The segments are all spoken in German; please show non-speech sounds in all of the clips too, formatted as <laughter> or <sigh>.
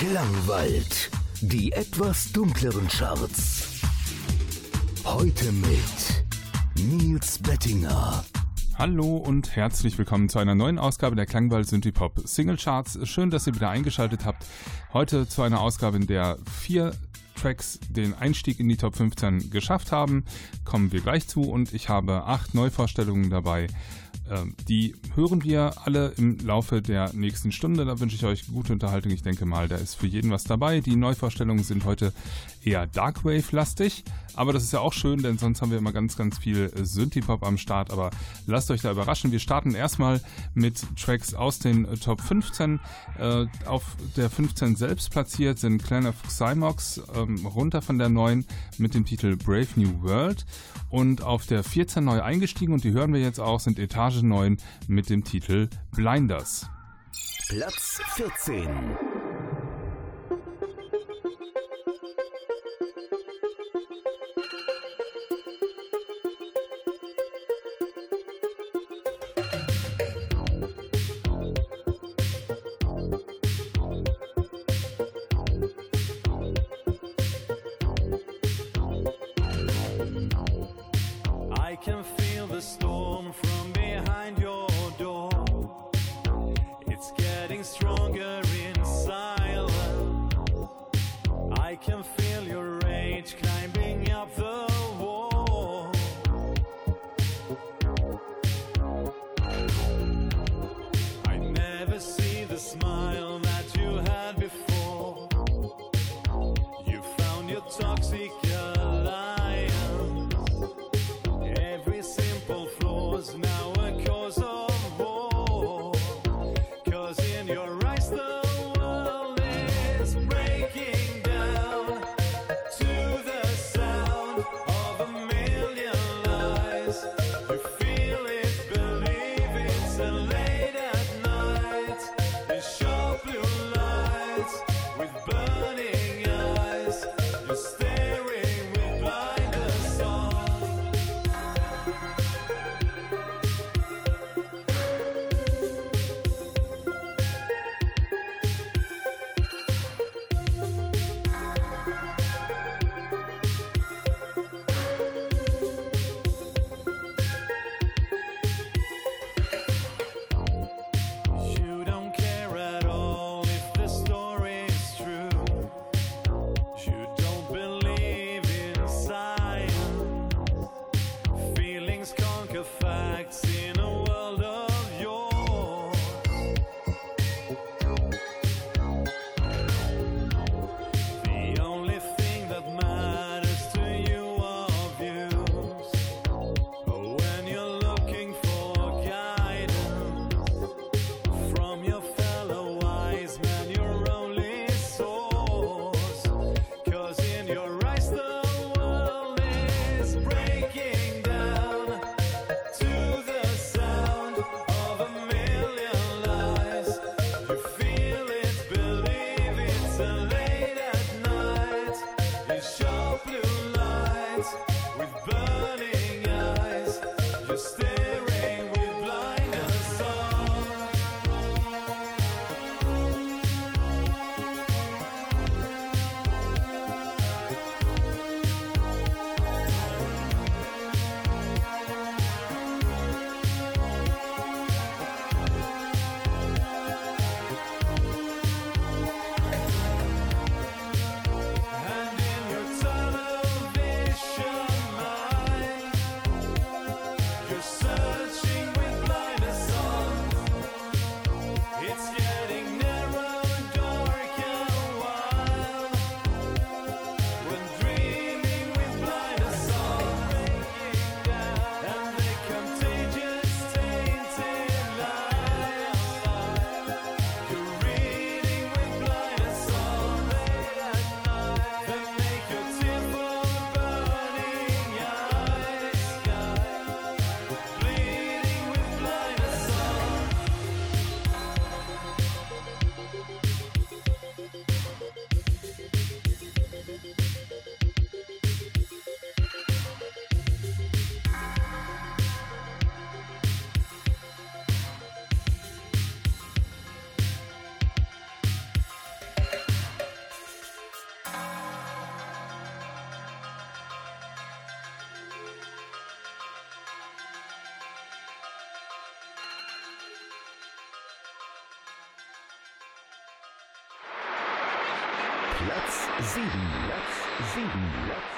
Klangwald. Die etwas dunkleren Charts. Heute mit Nils Bettinger. Hallo und herzlich willkommen zu einer neuen Ausgabe der Klangwald Synthie Pop Single Charts. Schön, dass ihr wieder eingeschaltet habt. Heute zu einer Ausgabe, in der vier Tracks den Einstieg in die Top 15 geschafft haben. Kommen wir gleich zu und ich habe acht Neuvorstellungen dabei. Ähm, die hören wir alle im Laufe der nächsten Stunde. Da wünsche ich euch gute Unterhaltung. Ich denke mal, da ist für jeden was dabei. Die Neuvorstellungen sind heute eher Darkwave-lastig, aber das ist ja auch schön, denn sonst haben wir immer ganz, ganz viel Synthie-Pop am Start. Aber lasst euch da überraschen. Wir starten erstmal mit Tracks aus den Top 15. Äh, auf der 15 selbst platziert sind Clan of Cymox ähm, runter von der 9 mit dem Titel Brave New World und auf der 14 neu eingestiegen und die hören wir jetzt auch, sind Etage 9 mit dem Titel Blinders. Platz 14. Platz 7.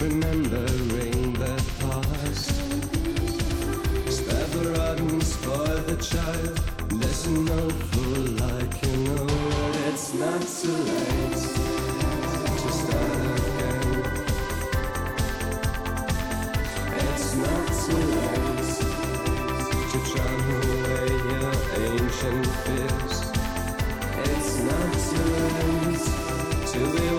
remembering the past. Spare the rod, and spoil the child. Listen, no fool, like you know that it's not too late to start again. It's not too late to drown away your ancient fears. It's not too late to be.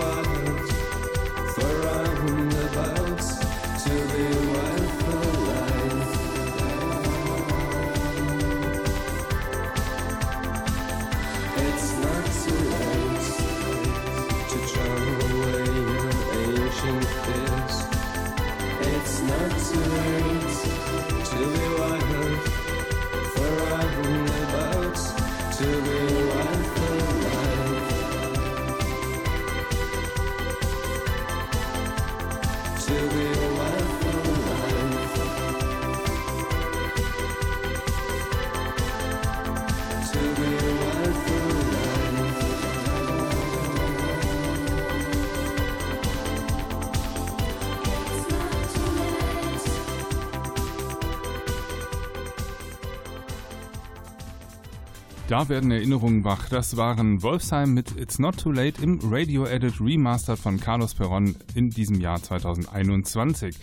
Da werden Erinnerungen wach. Das waren Wolfsheim mit It's Not Too Late im Radio Edit Remastered von Carlos Perron in diesem Jahr 2021.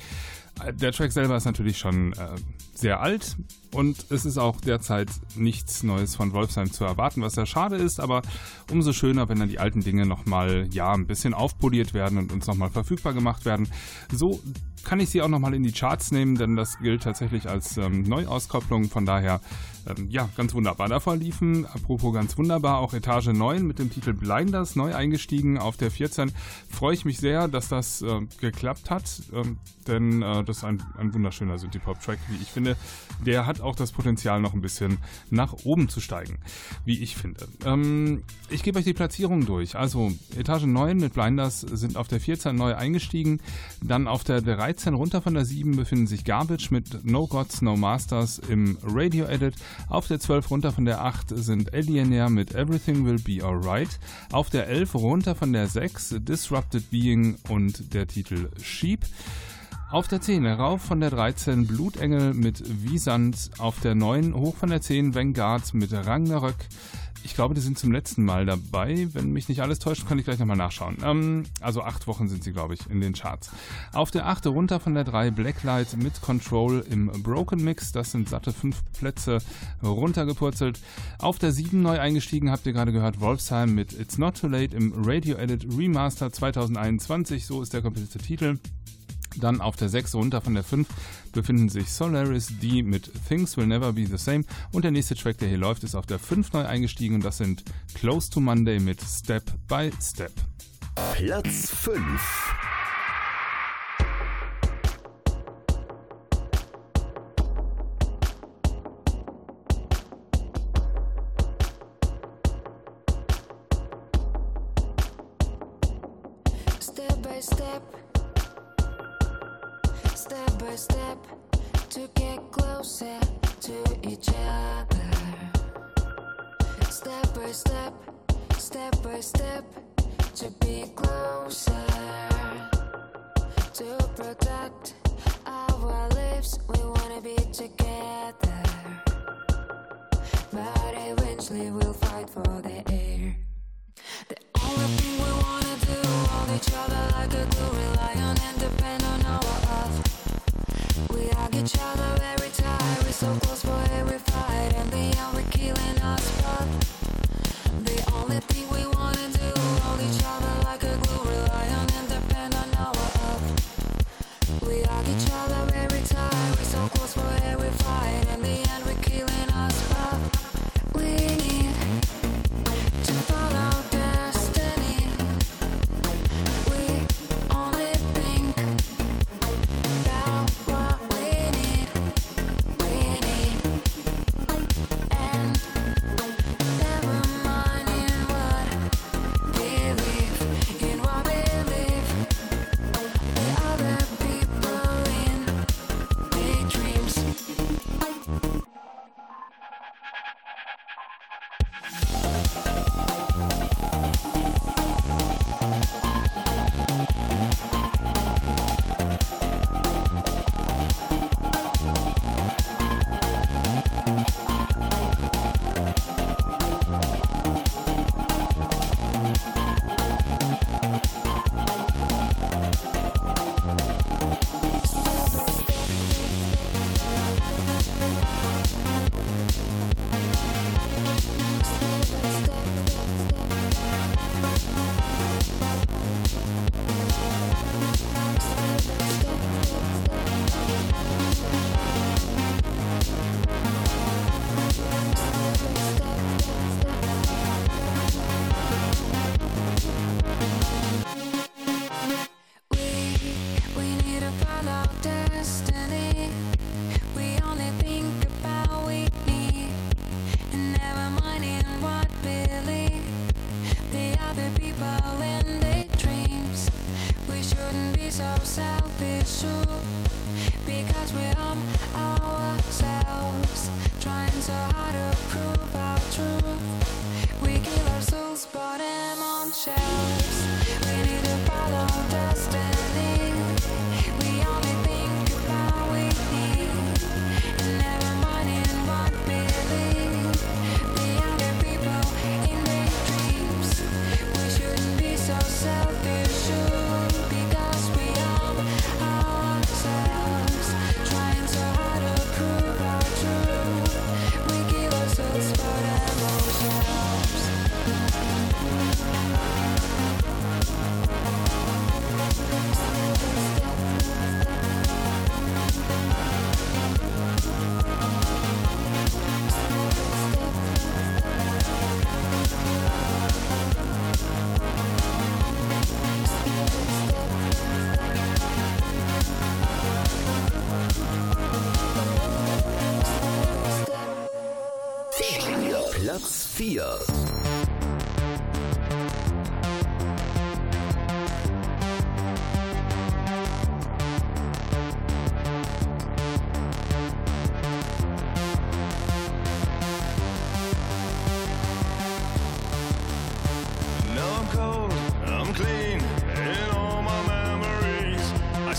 Der Track selber ist natürlich schon äh, sehr alt und es ist auch derzeit nichts Neues von Wolfsheim zu erwarten, was ja schade ist, aber umso schöner, wenn dann die alten Dinge nochmal ja, ein bisschen aufpoliert werden und uns nochmal verfügbar gemacht werden. So kann ich sie auch nochmal in die Charts nehmen, denn das gilt tatsächlich als ähm, Neuauskopplung, von daher ähm, ja, ganz wunderbar. Davor liefen, apropos ganz wunderbar, auch Etage 9 mit dem Titel Blinders, neu eingestiegen auf der 14. Freue ich mich sehr, dass das äh, geklappt hat, äh, denn äh, das ist ein, ein wunderschöner Synthie-Pop-Track, wie ich finde. Der hat auch das Potenzial, noch ein bisschen nach oben zu steigen, wie ich finde. Ähm, ich gebe euch die Platzierung durch. Also Etage 9 mit Blinders sind auf der 14 neu eingestiegen, dann auf der 13 runter von der 7 befinden sich Garbage mit No Gods, No Masters im Radio-Edit. Auf der 12 runter von der 8 sind Alienair mit Everything Will Be Alright. Auf der 11 runter von der 6 Disrupted Being und der Titel Sheep. Auf der 10 rauf von der 13 Blutengel mit Wiesand. Auf der 9 hoch von der 10 Vanguard mit Ragnarök. Ich glaube, die sind zum letzten Mal dabei. Wenn mich nicht alles täuscht, kann ich gleich nochmal nachschauen. Ähm, also acht Wochen sind sie, glaube ich, in den Charts. Auf der 8 runter von der 3 Blacklight mit Control im Broken Mix. Das sind satte fünf Plätze runtergepurzelt. Auf der 7 neu eingestiegen habt ihr gerade gehört Wolfsheim mit It's Not Too Late im Radio Edit Remaster 2021. So ist der komplette Titel. Dann auf der 6 runter von der 5 befinden sich Solaris D mit Things Will Never Be the Same. Und der nächste Track, der hier läuft, ist auf der 5 neu eingestiegen. Und das sind Close to Monday mit Step by Step. Platz 5 protect our lives, we wanna be together. But eventually we'll fight for the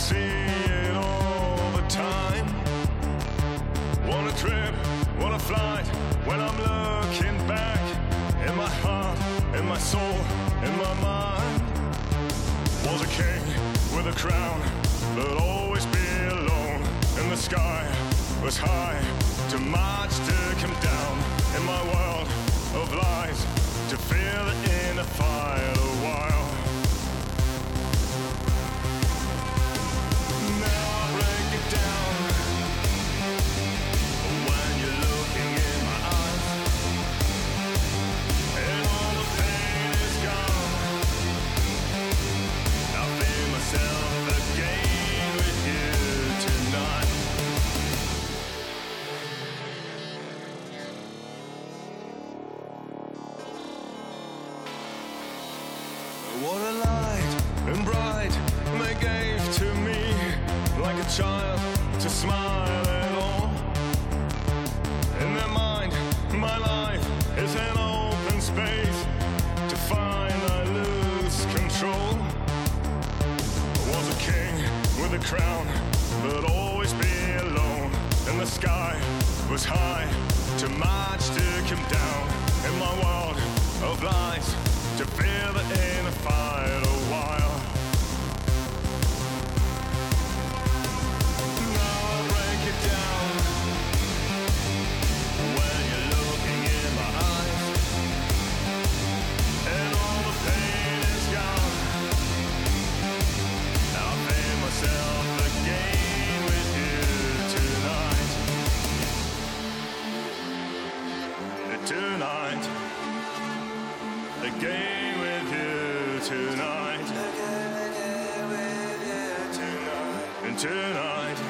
see it all the time. What a trip, what a flight. When I'm looking back, in my heart, in my soul, in my mind, was a king with a crown, but always be alone. And the sky was high, to march to come down. In my world of lies, to feel in a fire. Was high, too much to come down. In my world of lies, to feel the inner again with you tonight. And tonight, and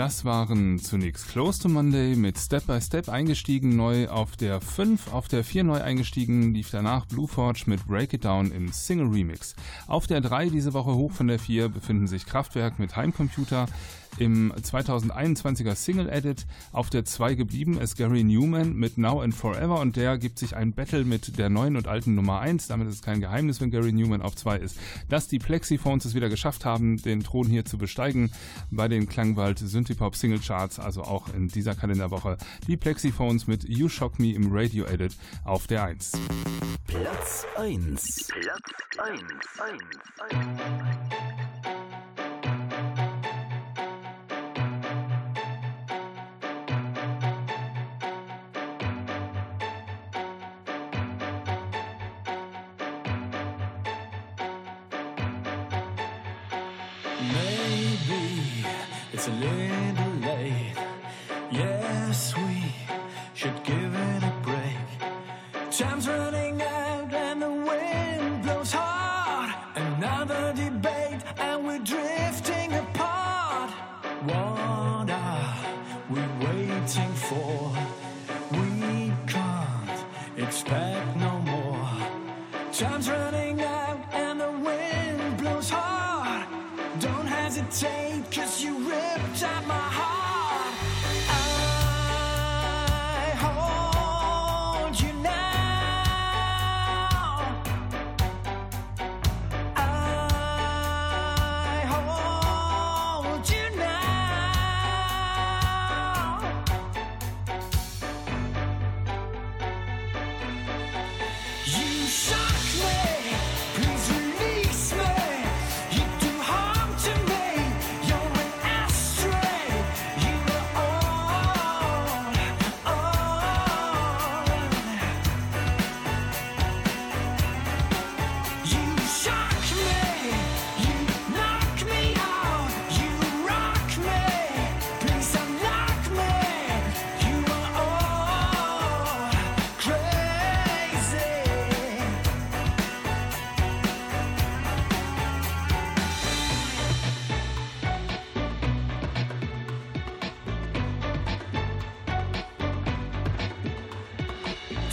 Das waren zunächst Close to Monday mit Step by Step eingestiegen, neu auf der 5, auf der 4 neu eingestiegen, lief danach Blue Forge mit Break It Down im Single Remix. Auf der 3 diese Woche hoch von der 4 befinden sich Kraftwerk mit Heimcomputer. Im 2021er Single Edit auf der 2 geblieben ist Gary Newman mit Now and Forever und der gibt sich ein Battle mit der neuen und alten Nummer 1. Damit ist es kein Geheimnis, wenn Gary Newman auf 2 ist. Dass die Plexiphones es wieder geschafft haben, den Thron hier zu besteigen bei den Klangwald Synthipop Single Charts, also auch in dieser Kalenderwoche. Die Plexiphones mit You Shock Me im Radio Edit auf der 1. Platz 1. Platz 1. 1. Maybe it's a little late. Yes, we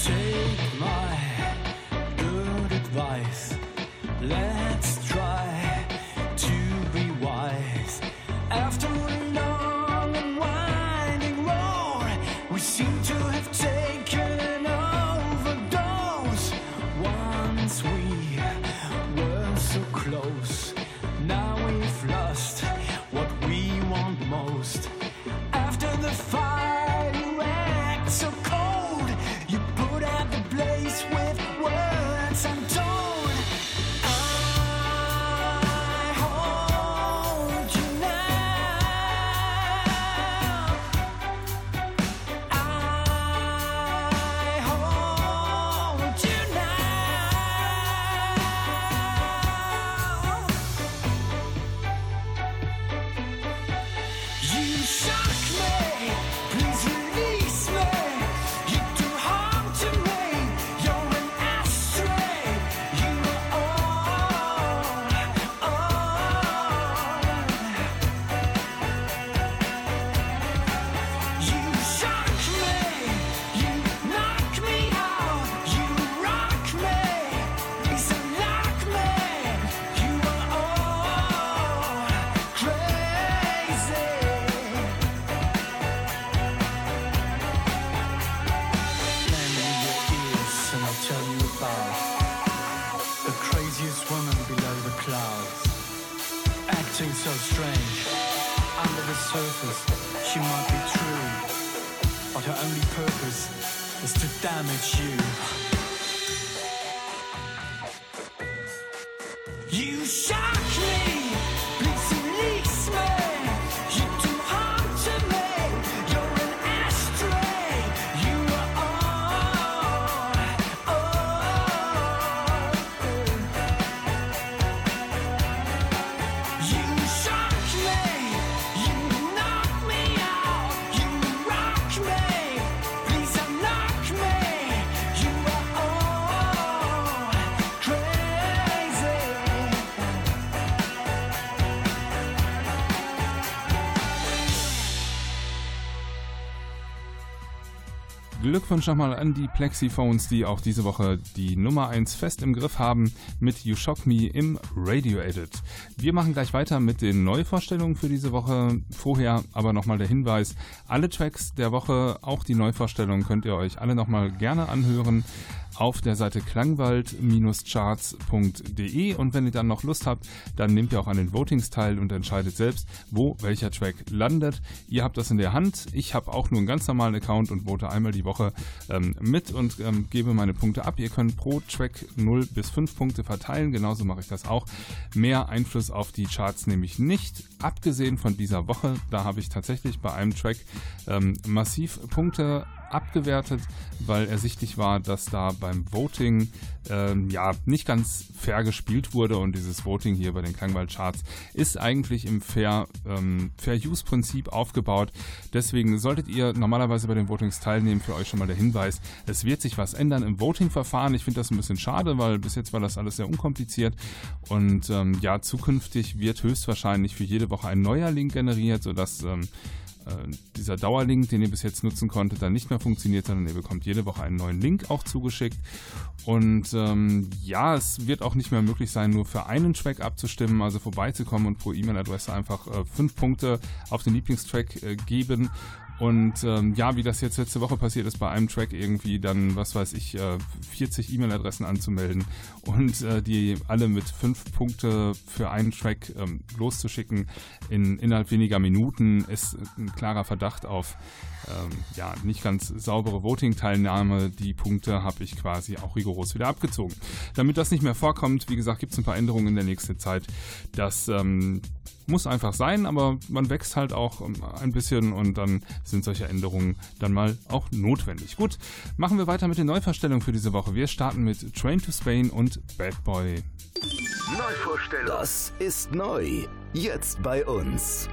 Take my good advice. Let's Glückwunsch nochmal an die Plexiphones, die auch diese Woche die Nummer 1 fest im Griff haben mit You Shock Me im Radio Edit. Wir machen gleich weiter mit den Neuvorstellungen für diese Woche. Vorher aber nochmal der Hinweis, alle Tracks der Woche, auch die Neuvorstellungen könnt ihr euch alle nochmal gerne anhören auf der Seite klangwald-charts.de und wenn ihr dann noch Lust habt, dann nehmt ihr auch an den Votings teil und entscheidet selbst, wo welcher Track landet. Ihr habt das in der Hand. Ich habe auch nur einen ganz normalen Account und vote einmal die Woche ähm, mit und ähm, gebe meine Punkte ab. Ihr könnt pro Track 0 bis 5 Punkte verteilen. Genauso mache ich das auch. Mehr Einfluss auf die Charts nehme ich nicht. Abgesehen von dieser Woche, da habe ich tatsächlich bei einem Track ähm, massiv Punkte abgewertet, weil ersichtlich war, dass da beim Voting ähm, ja nicht ganz fair gespielt wurde und dieses Voting hier bei den Klangwald-Charts ist eigentlich im Fair, ähm, Fair Use-Prinzip aufgebaut. Deswegen solltet ihr normalerweise bei den Votings teilnehmen. Für euch schon mal der Hinweis, es wird sich was ändern im Voting-Verfahren. Ich finde das ein bisschen schade, weil bis jetzt war das alles sehr unkompliziert und ähm, ja, zukünftig wird höchstwahrscheinlich für jede Woche ein neuer Link generiert, sodass ähm, äh, dieser Dauerlink, den ihr bis jetzt nutzen konntet, dann nicht mehr funktioniert, sondern ihr bekommt jede Woche einen neuen Link auch zugeschickt. Und ähm, ja, es wird auch nicht mehr möglich sein, nur für einen Track abzustimmen, also vorbeizukommen und pro E-Mail-Adresse einfach äh, fünf Punkte auf den Lieblingstrack äh, geben. Und ähm, ja, wie das jetzt letzte Woche passiert ist, bei einem Track irgendwie dann, was weiß ich, äh, 40 E-Mail-Adressen anzumelden und äh, die alle mit fünf Punkte für einen Track ähm, loszuschicken in innerhalb weniger Minuten, ist ein klarer Verdacht auf ähm, ja, nicht ganz saubere Voting-Teilnahme. Die Punkte habe ich quasi auch rigoros wieder abgezogen. Damit das nicht mehr vorkommt, wie gesagt, gibt es ein paar Änderungen in der nächsten Zeit. Das ähm, muss einfach sein, aber man wächst halt auch ähm, ein bisschen und dann sind solche Änderungen dann mal auch notwendig. Gut, machen wir weiter mit den Neuverstellungen für diese Woche. Wir starten mit Train to Spain und Bad Boy. Neuvorstellung. Das ist neu. Jetzt bei uns.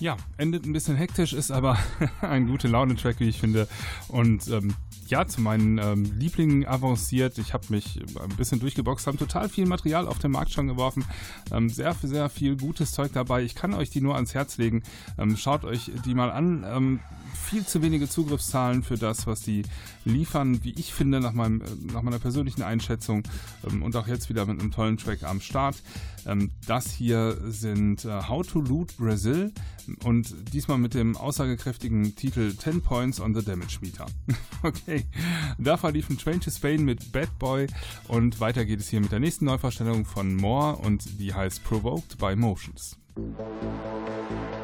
Ja, endet ein bisschen hektisch, ist aber <laughs> ein gute Laune-Track, wie ich finde. Und ähm, ja, zu meinen ähm, Lieblingen avanciert. Ich habe mich ein bisschen durchgeboxt, haben total viel Material auf den Markt schon geworfen. Ähm, sehr, sehr viel gutes Zeug dabei. Ich kann euch die nur ans Herz legen. Ähm, schaut euch die mal an. Viel zu wenige Zugriffszahlen für das, was die liefern, wie ich finde, nach, meinem, nach meiner persönlichen Einschätzung. Ähm, und auch jetzt wieder mit einem tollen Track am Start. Ähm, das hier sind äh, How to Loot Brazil und diesmal mit dem aussagekräftigen Titel 10 Points on the Damage Meter. <laughs> okay, davor liefen Train to Spain mit Bad Boy und weiter geht es hier mit der nächsten Neuvorstellung von More und die heißt Provoked by Motions. So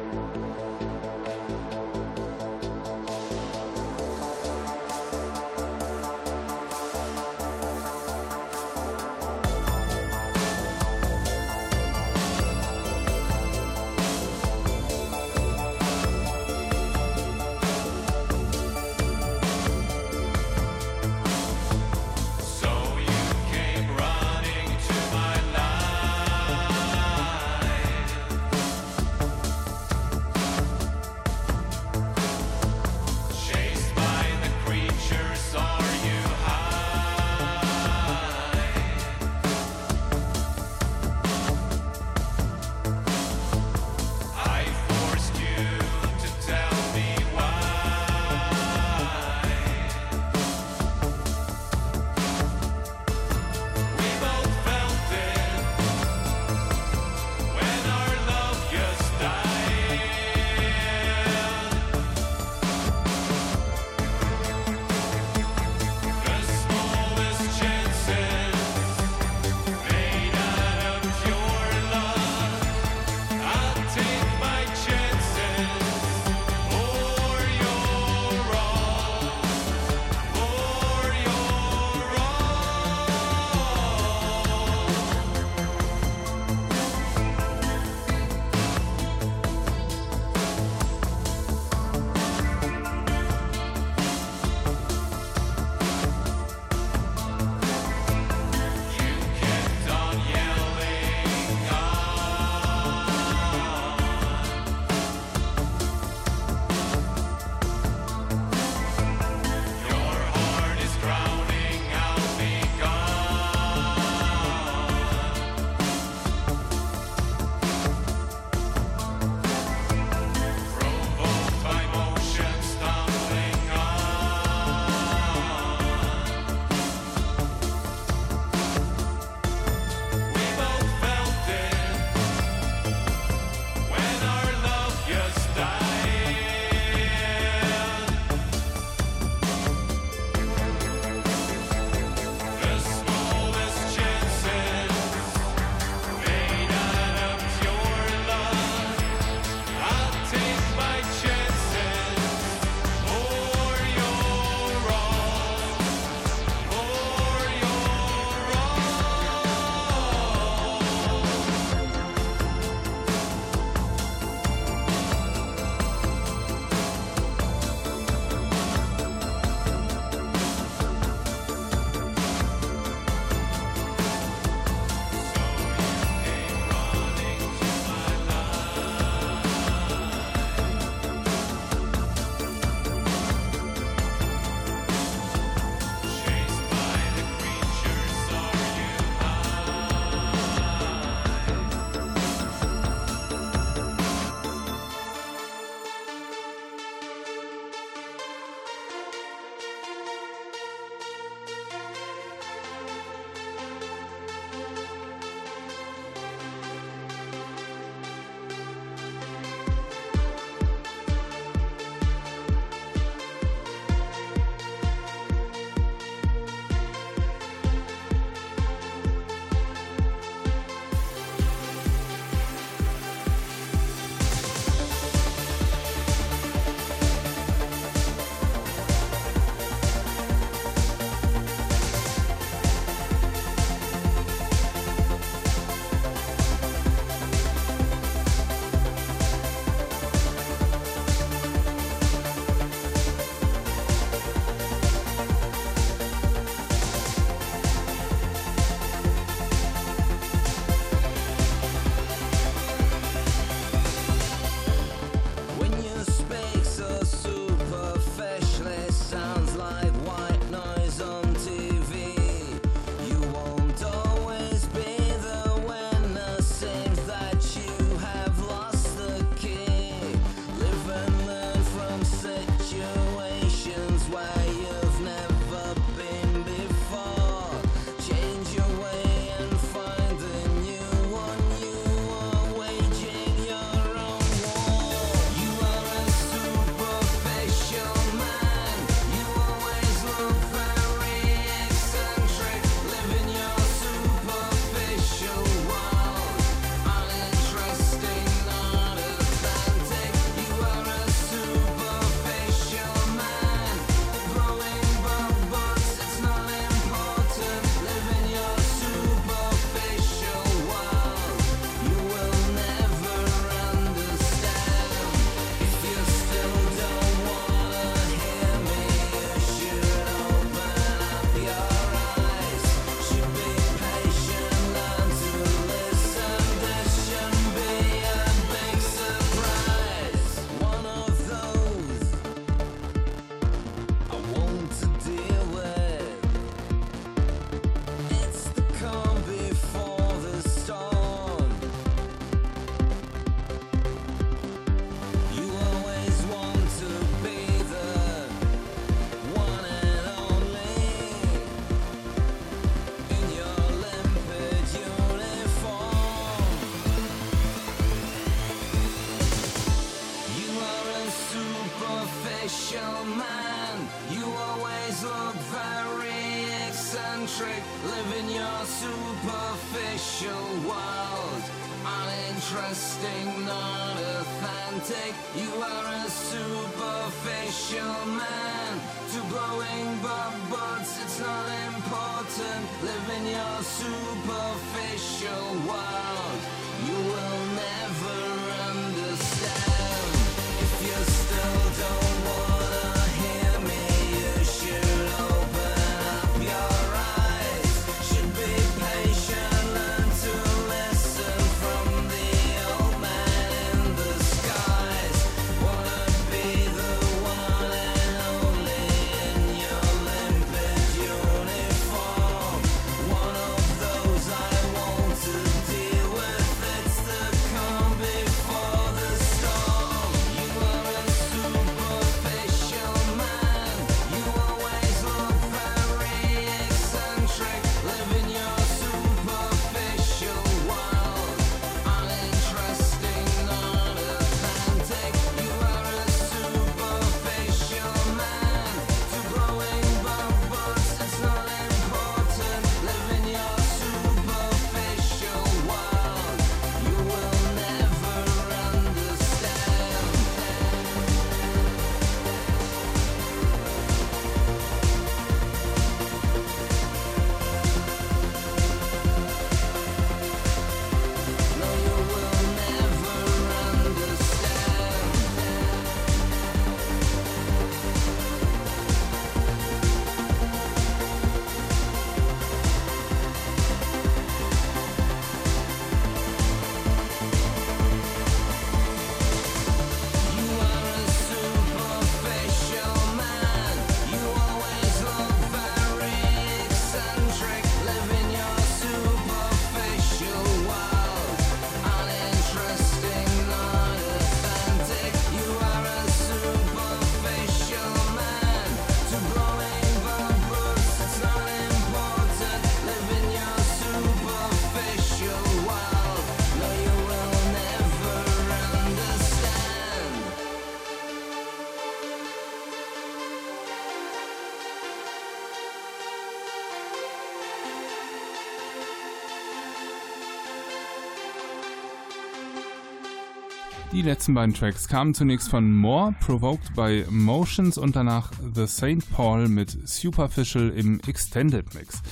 Die letzten beiden Tracks kamen zunächst von More, Provoked by Motions und danach The St. Paul mit Superficial im Extended Mix.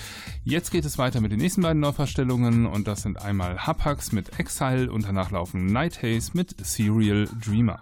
Jetzt geht es weiter mit den nächsten beiden Neuverstellungen und das sind einmal Hapax mit Exile und danach laufen Night Haze mit Serial Dreamer.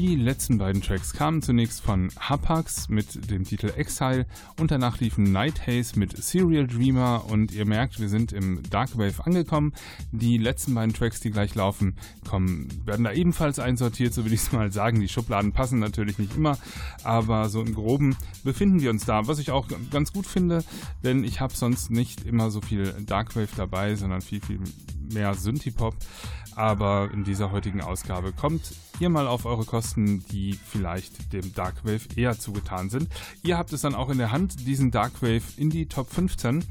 Die letzten beiden Tracks kamen zunächst von Hapax mit dem Titel Exile und danach liefen Night Haze mit Serial Dreamer und ihr merkt, wir sind im Dark Wave angekommen. Die letzten beiden Tracks, die gleich laufen, kommen, werden da ebenfalls einsortiert, so will ich es mal sagen. Die Schubladen passen natürlich nicht immer, aber so im Groben befinden wir uns da, was ich auch ganz gut finde, denn ich habe sonst nicht immer so viel Dark Wave dabei, sondern viel, viel mehr Synthie-Pop aber in dieser heutigen Ausgabe kommt ihr mal auf eure Kosten, die vielleicht dem Darkwave eher zugetan sind. Ihr habt es dann auch in der Hand, diesen Darkwave in die Top 15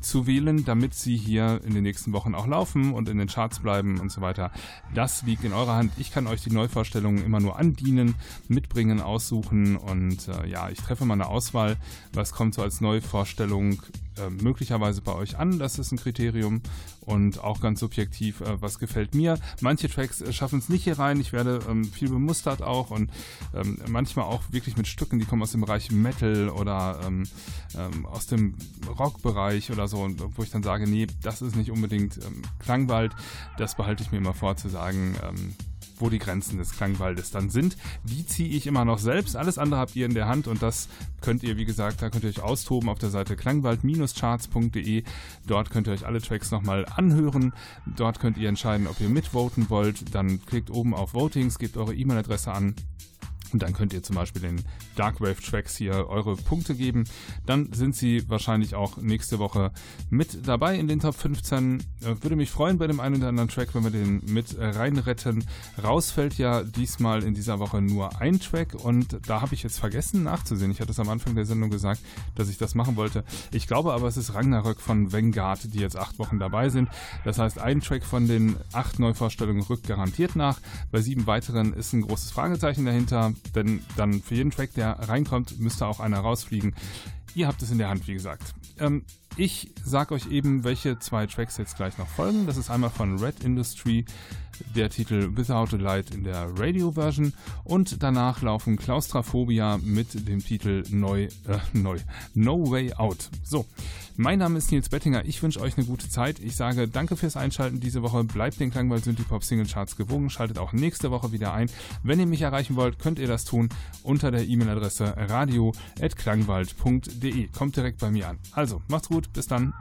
zu wählen, damit sie hier in den nächsten Wochen auch laufen und in den Charts bleiben und so weiter. Das liegt in eurer Hand. Ich kann euch die Neuvorstellungen immer nur andienen, mitbringen, aussuchen und äh, ja, ich treffe mal eine Auswahl. Was kommt so als Neuvorstellung äh, möglicherweise bei euch an? Das ist ein Kriterium und auch ganz subjektiv, äh, was gefällt mir. Manche Tracks äh, schaffen es nicht hier rein. Ich werde ähm, viel bemustert auch und ähm, manchmal auch wirklich mit Stücken, die kommen aus dem Bereich Metal oder ähm, ähm aus dem Rockbereich oder so, und, wo ich dann sage, nee, das ist nicht unbedingt ähm, Klangwald. Das behalte ich mir immer vor zu sagen ähm, wo die Grenzen des Klangwaldes dann sind. Die ziehe ich immer noch selbst. Alles andere habt ihr in der Hand und das könnt ihr, wie gesagt, da könnt ihr euch austoben auf der Seite klangwald-charts.de. Dort könnt ihr euch alle Tracks nochmal anhören. Dort könnt ihr entscheiden, ob ihr mitvoten wollt. Dann klickt oben auf Votings, gebt eure E-Mail-Adresse an und dann könnt ihr zum Beispiel den Darkwave Tracks hier eure Punkte geben. Dann sind sie wahrscheinlich auch nächste Woche mit dabei in den Top 15. Äh, würde mich freuen bei dem einen oder anderen Track, wenn wir den mit reinretten. Rausfällt ja diesmal in dieser Woche nur ein Track und da habe ich jetzt vergessen nachzusehen. Ich hatte es am Anfang der Sendung gesagt, dass ich das machen wollte. Ich glaube aber, es ist Ragnarök von Vanguard, die jetzt acht Wochen dabei sind. Das heißt, ein Track von den acht Neuvorstellungen rückt garantiert nach. Bei sieben weiteren ist ein großes Fragezeichen dahinter denn dann für jeden Track, der reinkommt, müsste auch einer rausfliegen. Ihr habt es in der Hand, wie gesagt. Ähm, ich sage euch eben, welche zwei Tracks jetzt gleich noch folgen. Das ist einmal von Red Industry der Titel Without a Light in der Radio-Version und danach laufen Klaustrophobia mit dem Titel Neu, äh, Neu, No Way Out. So, mein Name ist Nils Bettinger, ich wünsche euch eine gute Zeit. Ich sage danke fürs Einschalten diese Woche, bleibt den Klangwald Synthipop Single Charts gewogen, schaltet auch nächste Woche wieder ein. Wenn ihr mich erreichen wollt, könnt ihr das tun unter der E-Mail-Adresse radio.klangwald.de. Kommt direkt bei mir an. Also, macht's gut, bis dann.